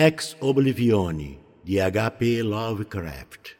Ex Oblivione, de H.P. Lovecraft.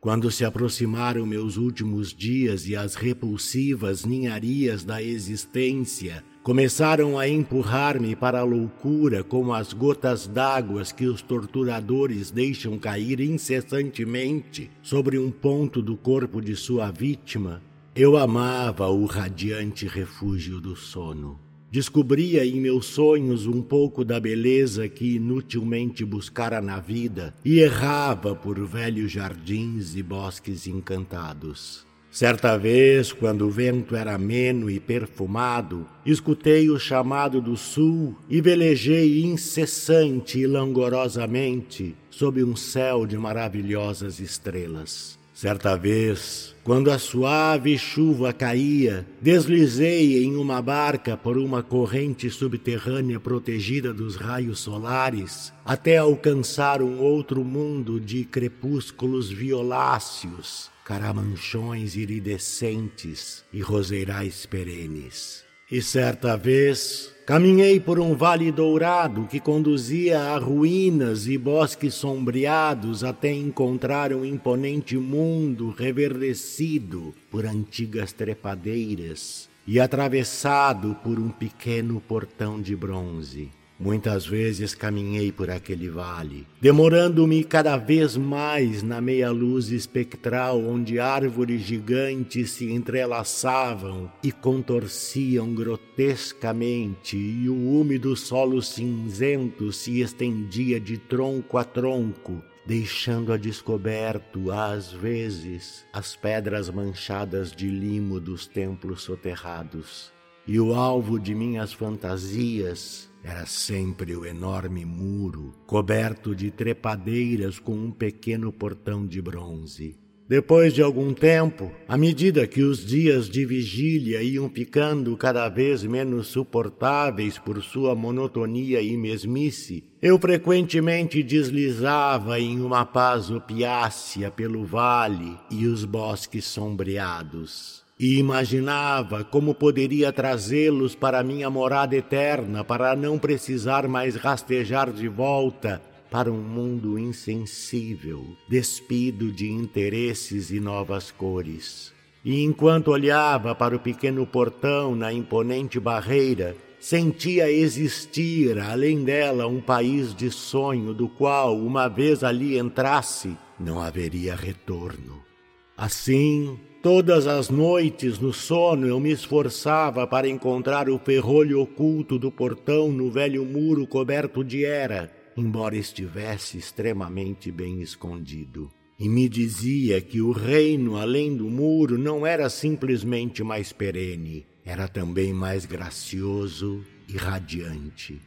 Quando se aproximaram meus últimos dias e as repulsivas ninharias da existência começaram a empurrar-me para a loucura como as gotas d'água que os torturadores deixam cair incessantemente sobre um ponto do corpo de sua vítima, eu amava o radiante refúgio do sono. Descobria em meus sonhos um pouco da beleza que inutilmente buscara na vida e errava por velhos jardins e bosques encantados. Certa vez, quando o vento era ameno e perfumado, escutei o chamado do sul e velejei incessante e langorosamente sob um céu de maravilhosas estrelas. Certa vez, quando a suave chuva caía, deslizei em uma barca por uma corrente subterrânea protegida dos raios solares, até alcançar um outro mundo de crepúsculos violáceos, caramanchões iridescentes e roseirais perenes. E certa vez caminhei por um vale dourado que conduzia a ruínas e bosques sombreados até encontrar um imponente mundo reverdecido por antigas trepadeiras e atravessado por um pequeno portão de bronze. Muitas vezes caminhei por aquele vale, demorando-me cada vez mais na meia-luz espectral onde árvores gigantes se entrelaçavam e contorciam grotescamente, e o úmido solo cinzento se estendia de tronco a tronco, deixando a descoberto, às vezes, as pedras manchadas de limo dos templos soterrados. E o alvo de minhas fantasias era sempre o enorme muro, coberto de trepadeiras com um pequeno portão de bronze. Depois de algum tempo, à medida que os dias de vigília iam ficando cada vez menos suportáveis por sua monotonia e mesmice, eu frequentemente deslizava em uma paz opiácea pelo vale e os bosques sombreados e imaginava como poderia trazê-los para minha morada eterna, para não precisar mais rastejar de volta para um mundo insensível, despido de interesses e novas cores. E enquanto olhava para o pequeno portão na imponente barreira, sentia existir além dela um país de sonho do qual, uma vez ali entrasse, não haveria retorno. Assim, Todas as noites, no sono, eu me esforçava para encontrar o ferrolho oculto do portão no velho muro coberto de era, embora estivesse extremamente bem escondido. E me dizia que o reino além do muro não era simplesmente mais perene, era também mais gracioso e radiante.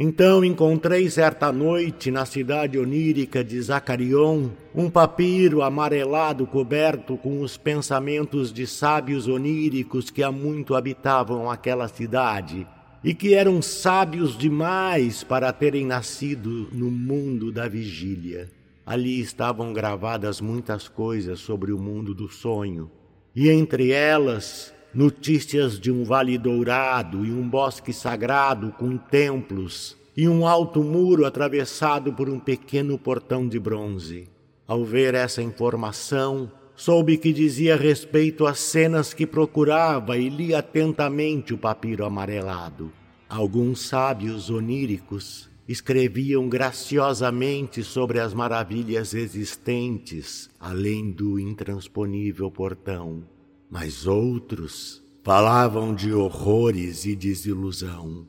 Então encontrei certa noite na cidade onírica de Zacarion um papiro amarelado coberto com os pensamentos de sábios oníricos que há muito habitavam aquela cidade e que eram sábios demais para terem nascido no mundo da vigília. Ali estavam gravadas muitas coisas sobre o mundo do sonho, e entre elas notícias de um vale dourado e um bosque sagrado com templos e um alto muro atravessado por um pequeno portão de bronze. Ao ver essa informação, soube que dizia respeito às cenas que procurava e li atentamente o papiro amarelado. Alguns sábios oníricos escreviam graciosamente sobre as maravilhas existentes além do intransponível portão mas outros falavam de horrores e desilusão.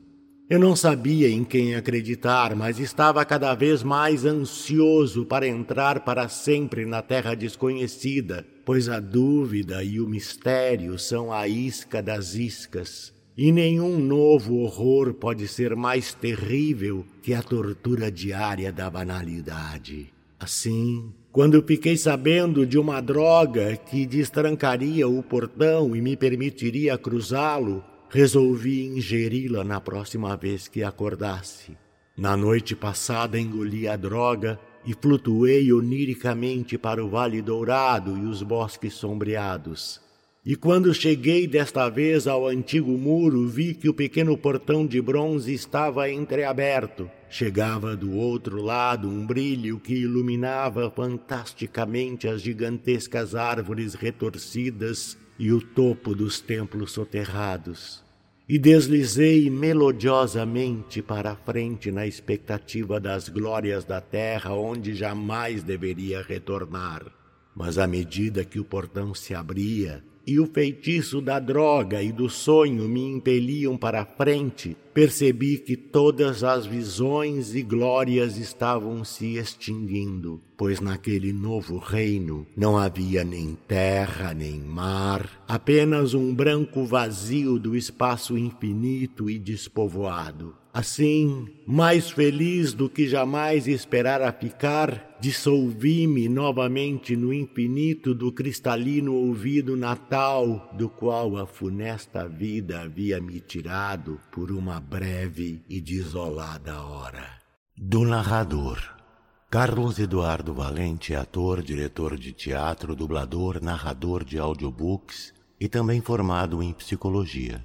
Eu não sabia em quem acreditar, mas estava cada vez mais ansioso para entrar para sempre na terra desconhecida, pois a dúvida e o mistério são a isca das iscas, e nenhum novo horror pode ser mais terrível que a tortura diária da banalidade. Assim, quando fiquei sabendo de uma droga que destrancaria o portão e me permitiria cruzá-lo, resolvi ingeri-la na próxima vez que acordasse. Na noite passada engoli a droga e flutuei oniricamente para o Vale Dourado e os bosques sombreados. E quando cheguei desta vez ao antigo muro, vi que o pequeno portão de bronze estava entreaberto. Chegava do outro lado um brilho que iluminava fantasticamente as gigantescas árvores retorcidas e o topo dos templos soterrados. E deslizei melodiosamente para frente na expectativa das glórias da terra onde jamais deveria retornar. Mas à medida que o portão se abria, e o feitiço da droga e do sonho me impeliam para a frente, percebi que todas as visões e glórias estavam se extinguindo, pois naquele novo reino não havia nem terra nem mar, apenas um branco vazio do espaço infinito e despovoado. Assim, mais feliz do que jamais esperara ficar, dissolvi-me novamente no infinito do cristalino ouvido natal, do qual a funesta vida havia me tirado por uma breve e desolada hora. Do narrador. Carlos Eduardo Valente é ator, diretor de teatro, dublador, narrador de audiobooks e também formado em psicologia.